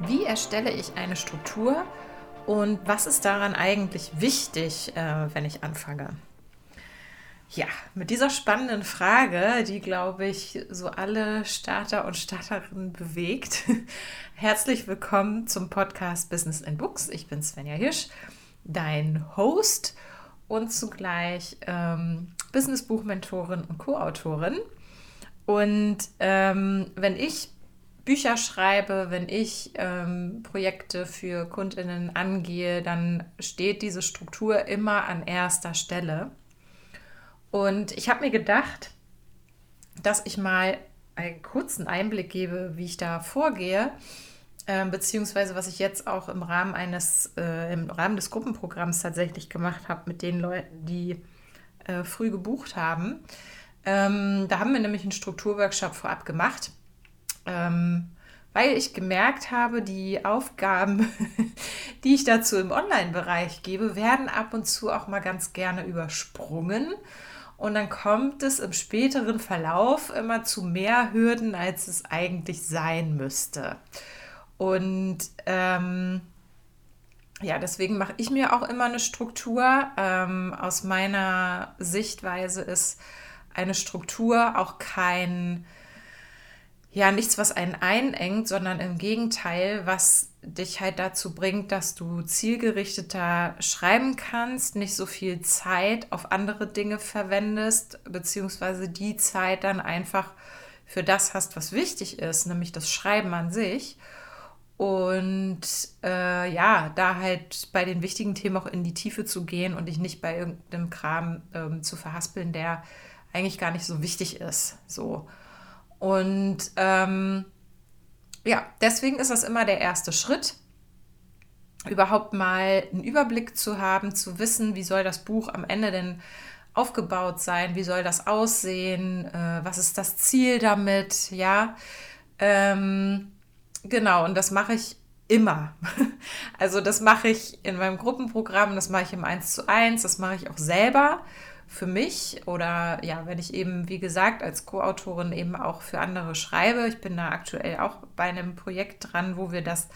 Wie erstelle ich eine Struktur und was ist daran eigentlich wichtig, äh, wenn ich anfange? Ja, mit dieser spannenden Frage, die, glaube ich, so alle Starter und Starterinnen bewegt. Herzlich willkommen zum Podcast Business in Books. Ich bin Svenja Hirsch, dein Host und zugleich ähm, Businessbuchmentorin und Co-Autorin. Und ähm, wenn ich Bücher schreibe, wenn ich ähm, Projekte für Kundinnen angehe, dann steht diese Struktur immer an erster Stelle. Und ich habe mir gedacht, dass ich mal einen kurzen Einblick gebe, wie ich da vorgehe, äh, beziehungsweise was ich jetzt auch im Rahmen eines, äh, im Rahmen des Gruppenprogramms tatsächlich gemacht habe mit den Leuten, die äh, früh gebucht haben. Ähm, da haben wir nämlich einen Strukturworkshop vorab gemacht ähm, weil ich gemerkt habe, die Aufgaben, die ich dazu im Online-Bereich gebe, werden ab und zu auch mal ganz gerne übersprungen. Und dann kommt es im späteren Verlauf immer zu mehr Hürden, als es eigentlich sein müsste. Und ähm, ja, deswegen mache ich mir auch immer eine Struktur. Ähm, aus meiner Sichtweise ist eine Struktur auch kein ja nichts, was einen einengt, sondern im Gegenteil, was dich halt dazu bringt, dass du zielgerichteter schreiben kannst, nicht so viel Zeit auf andere Dinge verwendest, beziehungsweise die Zeit dann einfach für das hast, was wichtig ist, nämlich das Schreiben an sich. Und äh, ja, da halt bei den wichtigen Themen auch in die Tiefe zu gehen und dich nicht bei irgendeinem Kram ähm, zu verhaspeln, der eigentlich gar nicht so wichtig ist. So. Und ähm, ja, deswegen ist das immer der erste Schritt, überhaupt mal einen Überblick zu haben, zu wissen, wie soll das Buch am Ende denn aufgebaut sein, wie soll das aussehen, äh, was ist das Ziel damit, ja. Ähm, genau, und das mache ich immer. Also das mache ich in meinem Gruppenprogramm, das mache ich im 1 zu 1, das mache ich auch selber für mich oder ja, wenn ich eben, wie gesagt, als Co-Autorin eben auch für andere schreibe. Ich bin da aktuell auch bei einem Projekt dran, wo wir das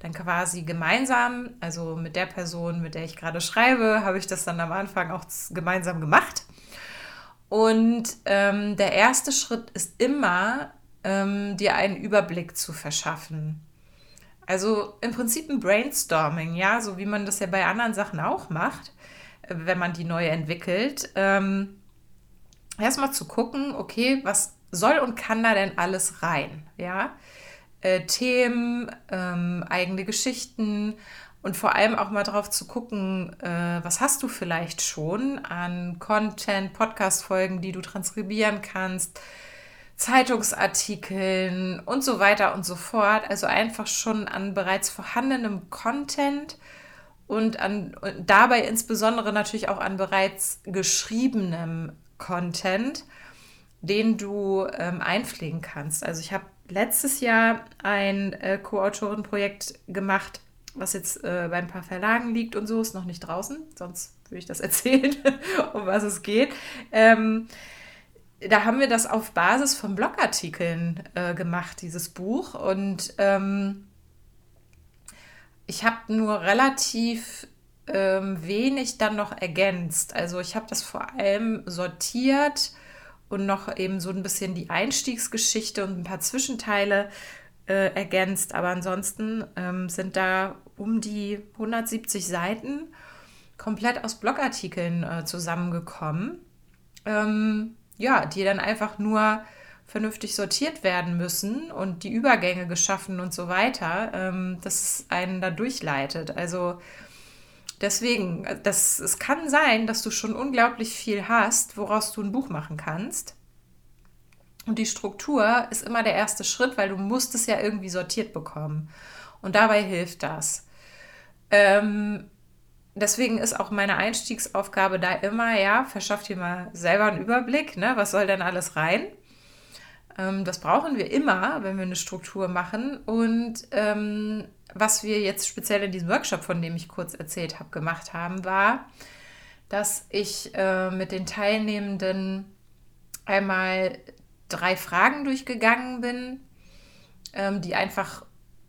dann quasi gemeinsam, also mit der Person, mit der ich gerade schreibe, habe ich das dann am Anfang auch gemeinsam gemacht. Und ähm, der erste Schritt ist immer, ähm, dir einen Überblick zu verschaffen. Also im Prinzip ein Brainstorming, ja, so wie man das ja bei anderen Sachen auch macht wenn man die neu entwickelt, ähm, erstmal zu gucken, okay, was soll und kann da denn alles rein? Ja, äh, Themen, ähm, eigene Geschichten und vor allem auch mal drauf zu gucken, äh, was hast du vielleicht schon an Content, Podcast-Folgen, die du transkribieren kannst, Zeitungsartikeln und so weiter und so fort. Also einfach schon an bereits vorhandenem Content und, an, und dabei insbesondere natürlich auch an bereits geschriebenem Content, den du ähm, einpflegen kannst. Also ich habe letztes Jahr ein äh, Co-Autorenprojekt gemacht, was jetzt äh, bei ein paar Verlagen liegt und so, ist noch nicht draußen, sonst würde ich das erzählen, um was es geht. Ähm, da haben wir das auf Basis von Blogartikeln äh, gemacht, dieses Buch. Und ähm, ich habe nur relativ ähm, wenig dann noch ergänzt. Also ich habe das vor allem sortiert und noch eben so ein bisschen die Einstiegsgeschichte und ein paar Zwischenteile äh, ergänzt. Aber ansonsten ähm, sind da um die 170 Seiten komplett aus Blogartikeln äh, zusammengekommen. Ähm, ja, die dann einfach nur vernünftig sortiert werden müssen und die Übergänge geschaffen und so weiter, ähm, dass einen da durchleitet. Also deswegen, das, es kann sein, dass du schon unglaublich viel hast, woraus du ein Buch machen kannst. Und die Struktur ist immer der erste Schritt, weil du musst es ja irgendwie sortiert bekommen. Und dabei hilft das. Ähm, deswegen ist auch meine Einstiegsaufgabe da immer, ja, verschaff dir mal selber einen Überblick, ne? Was soll denn alles rein? Ähm, das brauchen wir immer, wenn wir eine Struktur machen. Und ähm, was wir jetzt speziell in diesem Workshop, von dem ich kurz erzählt habe, gemacht haben, war, dass ich äh, mit den Teilnehmenden einmal drei Fragen durchgegangen bin, ähm, die einfach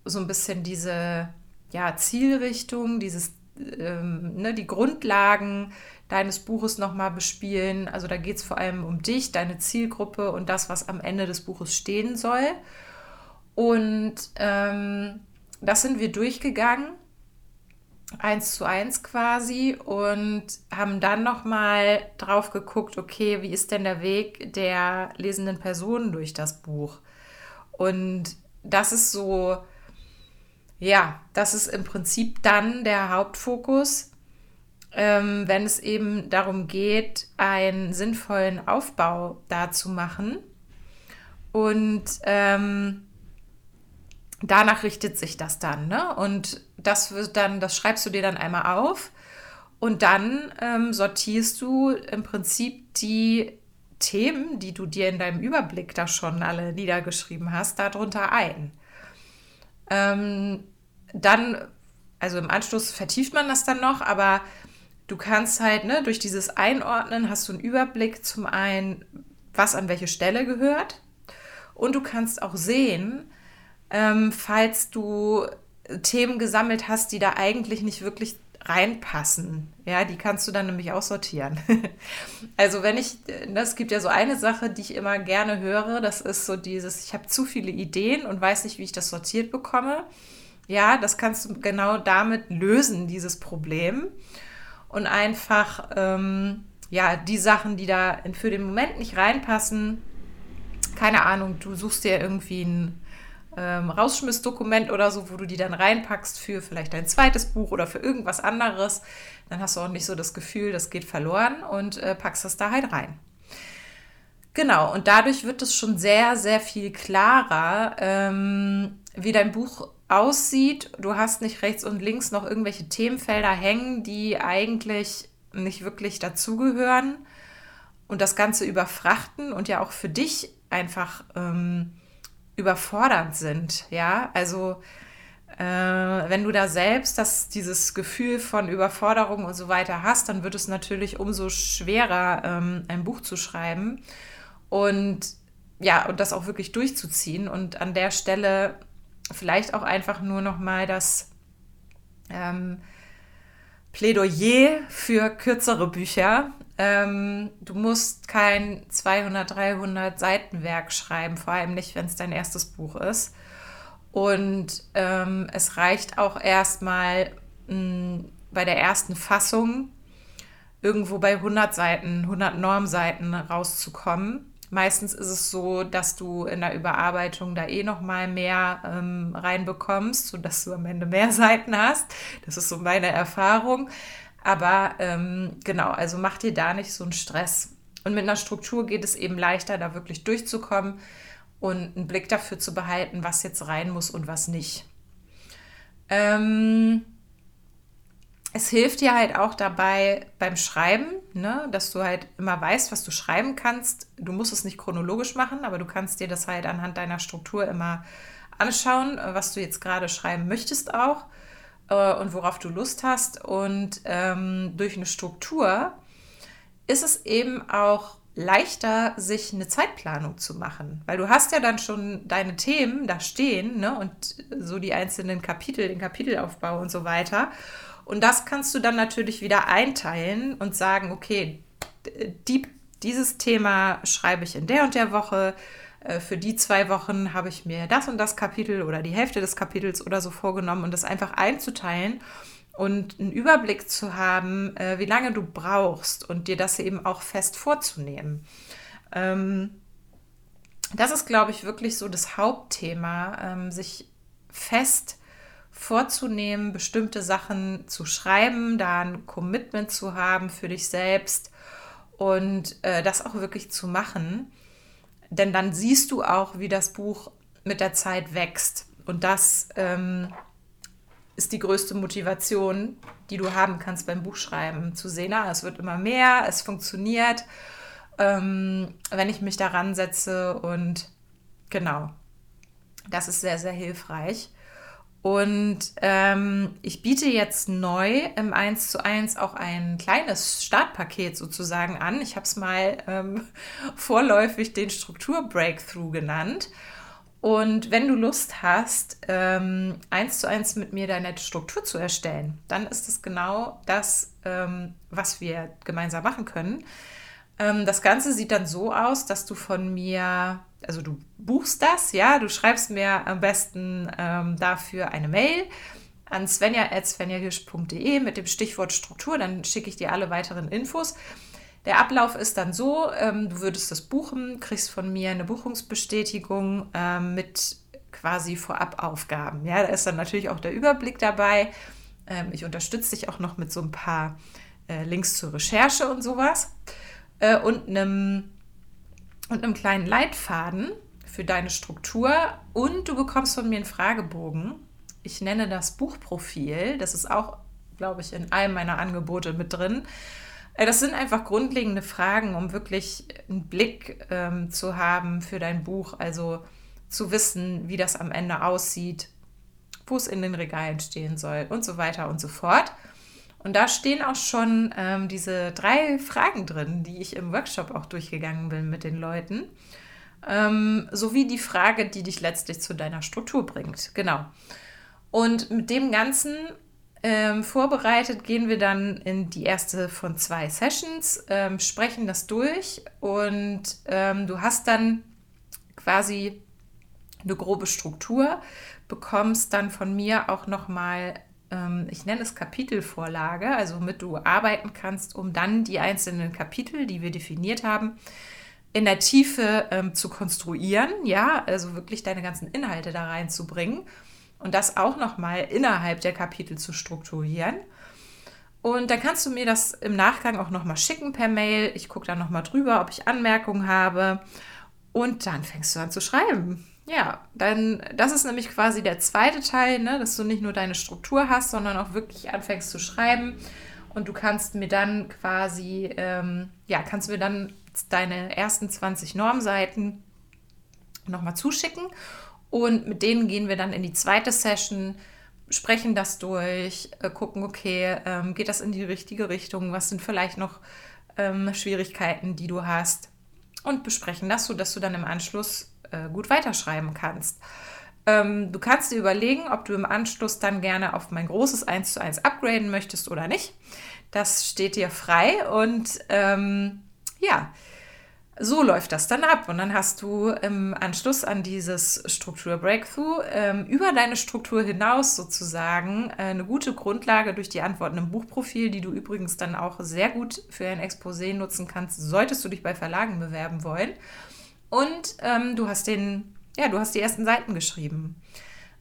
so ein bisschen diese ja, Zielrichtung, dieses, ähm, ne, die Grundlagen deines Buches nochmal bespielen. Also da geht es vor allem um dich, deine Zielgruppe und das, was am Ende des Buches stehen soll. Und ähm, das sind wir durchgegangen, eins zu eins quasi, und haben dann nochmal drauf geguckt, okay, wie ist denn der Weg der lesenden Personen durch das Buch? Und das ist so, ja, das ist im Prinzip dann der Hauptfokus, ähm, wenn es eben darum geht, einen sinnvollen Aufbau da zu machen. Und ähm, danach richtet sich das dann. Ne? Und das wird dann, das schreibst du dir dann einmal auf. Und dann ähm, sortierst du im Prinzip die Themen, die du dir in deinem Überblick da schon alle niedergeschrieben hast, darunter ein. Ähm, dann, also im Anschluss vertieft man das dann noch, aber du kannst halt, ne, durch dieses Einordnen hast du einen Überblick zum einen, was an welche Stelle gehört. Und du kannst auch sehen, ähm, falls du Themen gesammelt hast, die da eigentlich nicht wirklich reinpassen. Ja, die kannst du dann nämlich auch sortieren. also wenn ich, ne, es gibt ja so eine Sache, die ich immer gerne höre, das ist so dieses, ich habe zu viele Ideen und weiß nicht, wie ich das sortiert bekomme. Ja, das kannst du genau damit lösen, dieses Problem. Und einfach, ähm, ja, die Sachen, die da für den Moment nicht reinpassen, keine Ahnung, du suchst dir irgendwie ein ähm, Rausschmissdokument oder so, wo du die dann reinpackst für vielleicht dein zweites Buch oder für irgendwas anderes. Dann hast du auch nicht so das Gefühl, das geht verloren und äh, packst das da halt rein. Genau, und dadurch wird es schon sehr, sehr viel klarer, ähm, wie dein Buch aussieht. Du hast nicht rechts und links noch irgendwelche Themenfelder hängen, die eigentlich nicht wirklich dazugehören und das Ganze überfrachten und ja auch für dich einfach ähm, überfordernd sind. Ja, also äh, wenn du da selbst das, dieses Gefühl von Überforderung und so weiter hast, dann wird es natürlich umso schwerer, ähm, ein Buch zu schreiben und ja, und das auch wirklich durchzuziehen. Und an der Stelle vielleicht auch einfach nur noch mal das ähm, Plädoyer für kürzere Bücher. Ähm, du musst kein 200, 300 Seitenwerk schreiben, vor allem nicht, wenn es dein erstes Buch ist. Und ähm, es reicht auch erstmal mm, bei der ersten Fassung irgendwo bei 100 Seiten, 100 Normseiten rauszukommen. Meistens ist es so, dass du in der Überarbeitung da eh noch mal mehr ähm, reinbekommst, sodass du am Ende mehr Seiten hast. Das ist so meine Erfahrung. Aber ähm, genau, also mach dir da nicht so einen Stress. Und mit einer Struktur geht es eben leichter, da wirklich durchzukommen und einen Blick dafür zu behalten, was jetzt rein muss und was nicht. Ähm, es hilft dir halt auch dabei beim Schreiben, ne, dass du halt immer weißt, was du schreiben kannst. Du musst es nicht chronologisch machen, aber du kannst dir das halt anhand deiner Struktur immer anschauen, was du jetzt gerade schreiben möchtest auch äh, und worauf du Lust hast. Und ähm, durch eine Struktur ist es eben auch leichter, sich eine Zeitplanung zu machen. Weil du hast ja dann schon deine Themen da stehen ne? und so die einzelnen Kapitel, den Kapitelaufbau und so weiter. Und das kannst du dann natürlich wieder einteilen und sagen, okay, die, dieses Thema schreibe ich in der und der Woche, äh, für die zwei Wochen habe ich mir das und das Kapitel oder die Hälfte des Kapitels oder so vorgenommen und das einfach einzuteilen und einen Überblick zu haben, äh, wie lange du brauchst und dir das eben auch fest vorzunehmen. Ähm, das ist, glaube ich, wirklich so das Hauptthema, ähm, sich fest vorzunehmen, bestimmte Sachen zu schreiben, da ein Commitment zu haben für dich selbst und äh, das auch wirklich zu machen. Denn dann siehst du auch, wie das Buch mit der Zeit wächst. Und das ähm, ist die größte Motivation, die du haben kannst beim Buchschreiben. Zu sehen, ah, es wird immer mehr, es funktioniert, ähm, wenn ich mich daran setze. Und genau, das ist sehr, sehr hilfreich. Und ähm, ich biete jetzt neu im 1 zu 1 auch ein kleines Startpaket sozusagen an. Ich habe es mal ähm, vorläufig den Struktur-Breakthrough genannt. Und wenn du Lust hast, ähm, eins zu eins mit mir deine Struktur zu erstellen, dann ist es genau das, ähm, was wir gemeinsam machen können. Ähm, das Ganze sieht dann so aus, dass du von mir, also du buchst das, ja, du schreibst mir am besten ähm, dafür eine Mail an svenja.svenjahirsch.de mit dem Stichwort Struktur, dann schicke ich dir alle weiteren Infos. Der Ablauf ist dann so, ähm, du würdest das buchen, kriegst von mir eine Buchungsbestätigung ähm, mit quasi Vorabaufgaben. Ja, da ist dann natürlich auch der Überblick dabei. Ähm, ich unterstütze dich auch noch mit so ein paar äh, Links zur Recherche und sowas. Äh, und, einem, und einem kleinen Leitfaden für deine Struktur. Und du bekommst von mir einen Fragebogen. Ich nenne das Buchprofil. Das ist auch, glaube ich, in einem meiner Angebote mit drin. Äh, das sind einfach grundlegende Fragen, um wirklich einen Blick ähm, zu haben für dein Buch, also zu wissen, wie das am Ende aussieht, wo es in den Regalen stehen soll und so weiter und so fort. Und da stehen auch schon ähm, diese drei Fragen drin, die ich im Workshop auch durchgegangen bin mit den Leuten. Ähm, sowie die Frage, die dich letztlich zu deiner Struktur bringt. Genau. Und mit dem Ganzen ähm, vorbereitet gehen wir dann in die erste von zwei Sessions, ähm, sprechen das durch und ähm, du hast dann quasi eine grobe Struktur, bekommst dann von mir auch nochmal, ich nenne es Kapitelvorlage, also womit du arbeiten kannst, um dann die einzelnen Kapitel, die wir definiert haben, in der Tiefe ähm, zu konstruieren, ja, also wirklich deine ganzen Inhalte da reinzubringen und das auch nochmal innerhalb der Kapitel zu strukturieren. Und dann kannst du mir das im Nachgang auch nochmal schicken per Mail. Ich gucke dann nochmal drüber, ob ich Anmerkungen habe. Und dann fängst du an zu schreiben. Ja, dann, das ist nämlich quasi der zweite Teil, ne, dass du nicht nur deine Struktur hast, sondern auch wirklich anfängst zu schreiben. Und du kannst mir dann quasi, ähm, ja, kannst mir dann deine ersten 20 Normseiten nochmal zuschicken. Und mit denen gehen wir dann in die zweite Session, sprechen das durch, äh, gucken, okay, ähm, geht das in die richtige Richtung? Was sind vielleicht noch ähm, Schwierigkeiten, die du hast? Und besprechen das, sodass du dann im Anschluss äh, gut weiterschreiben kannst. Ähm, du kannst dir überlegen, ob du im Anschluss dann gerne auf mein großes 1 zu 1 upgraden möchtest oder nicht. Das steht dir frei und ähm, ja, so läuft das dann ab. Und dann hast du im Anschluss an dieses Struktur-Breakthrough ähm, über deine Struktur hinaus sozusagen äh, eine gute Grundlage durch die Antworten im Buchprofil, die du übrigens dann auch sehr gut für ein Exposé nutzen kannst, solltest du dich bei Verlagen bewerben wollen. Und ähm, du hast den, ja, du hast die ersten Seiten geschrieben.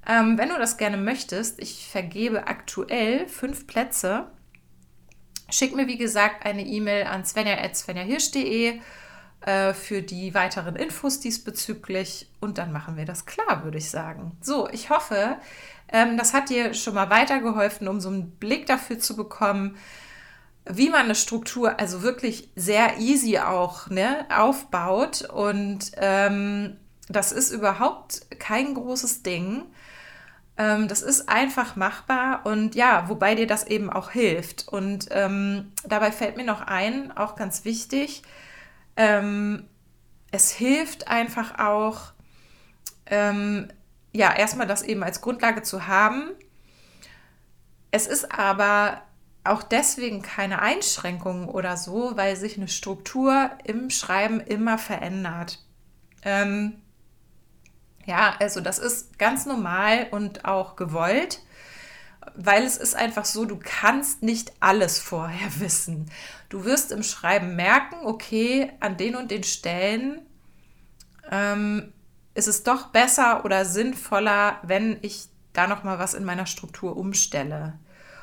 Ähm, wenn du das gerne möchtest, ich vergebe aktuell fünf Plätze. Schick mir, wie gesagt, eine E-Mail an svenja.svenjahirsch.de äh, für die weiteren Infos diesbezüglich und dann machen wir das klar, würde ich sagen. So, ich hoffe, ähm, das hat dir schon mal weitergeholfen, um so einen Blick dafür zu bekommen, wie man eine Struktur also wirklich sehr easy auch ne, aufbaut. Und ähm, das ist überhaupt kein großes Ding. Ähm, das ist einfach machbar und ja, wobei dir das eben auch hilft. Und ähm, dabei fällt mir noch ein, auch ganz wichtig, ähm, es hilft einfach auch, ähm, ja, erstmal das eben als Grundlage zu haben. Es ist aber auch deswegen keine Einschränkung oder so, weil sich eine Struktur im Schreiben immer verändert. Ähm, ja, also das ist ganz normal und auch gewollt weil es ist einfach so, du kannst nicht alles vorher wissen. Du wirst im Schreiben merken, okay, an den und den Stellen ähm, ist es doch besser oder sinnvoller, wenn ich da noch mal was in meiner Struktur umstelle.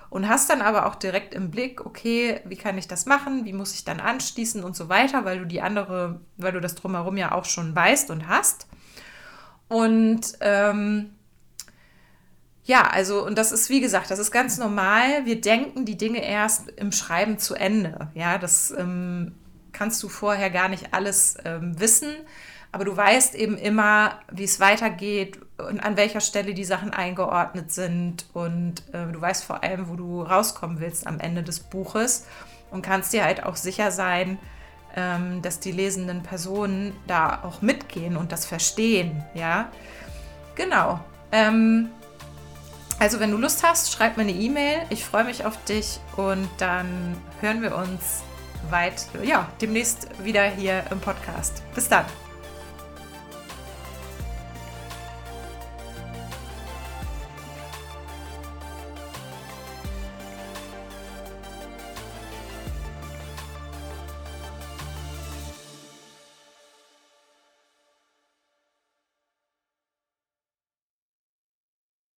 Und hast dann aber auch direkt im Blick, okay, wie kann ich das machen, wie muss ich dann anschließen und so weiter, weil du die andere, weil du das drumherum ja auch schon weißt und hast. Und ähm, ja, also, und das ist, wie gesagt, das ist ganz normal. Wir denken die Dinge erst im Schreiben zu Ende. Ja, das ähm, kannst du vorher gar nicht alles ähm, wissen. Aber du weißt eben immer, wie es weitergeht und an welcher Stelle die Sachen eingeordnet sind. Und äh, du weißt vor allem, wo du rauskommen willst am Ende des Buches. Und kannst dir halt auch sicher sein, ähm, dass die lesenden Personen da auch mitgehen und das verstehen. Ja. genau. Ähm, also wenn du Lust hast, schreib mir eine E-Mail. Ich freue mich auf dich und dann hören wir uns weit, ja, demnächst wieder hier im Podcast. Bis dann.